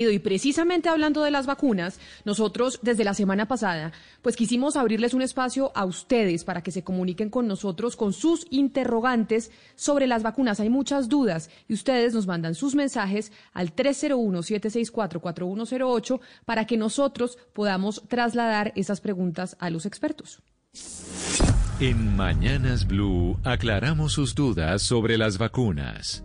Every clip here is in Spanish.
Y precisamente hablando de las vacunas, nosotros desde la semana pasada, pues quisimos abrirles un espacio a ustedes para que se comuniquen con nosotros con sus interrogantes sobre las vacunas. Hay muchas dudas y ustedes nos mandan sus mensajes al 301-764-4108 para que nosotros podamos trasladar esas preguntas a los expertos. En Mañanas Blue aclaramos sus dudas sobre las vacunas.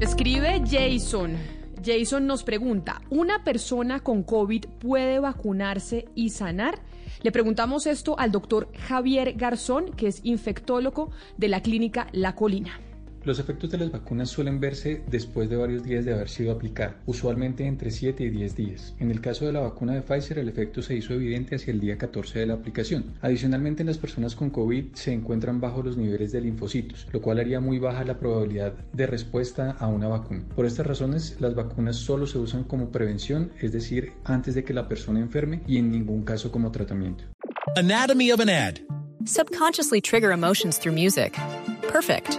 Escribe Jason. Jason nos pregunta, ¿una persona con COVID puede vacunarse y sanar? Le preguntamos esto al doctor Javier Garzón, que es infectólogo de la clínica La Colina. Los efectos de las vacunas suelen verse después de varios días de haber sido aplicada, usualmente entre 7 y 10 días. En el caso de la vacuna de Pfizer, el efecto se hizo evidente hacia el día 14 de la aplicación. Adicionalmente, en las personas con COVID se encuentran bajo los niveles de linfocitos, lo cual haría muy baja la probabilidad de respuesta a una vacuna. Por estas razones, las vacunas solo se usan como prevención, es decir, antes de que la persona enferme y en ningún caso como tratamiento. Anatomy of an ad. Subconsciously trigger emotions through music. Perfect.